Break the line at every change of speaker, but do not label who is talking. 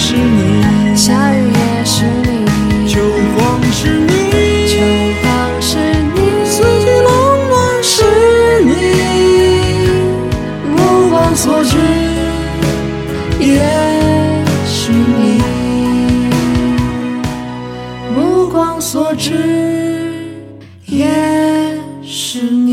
是你，
夏雨也是你，秋
风是你，秋
风是你，四季
冷暖是你，
目光所至也是你，目光所至也是。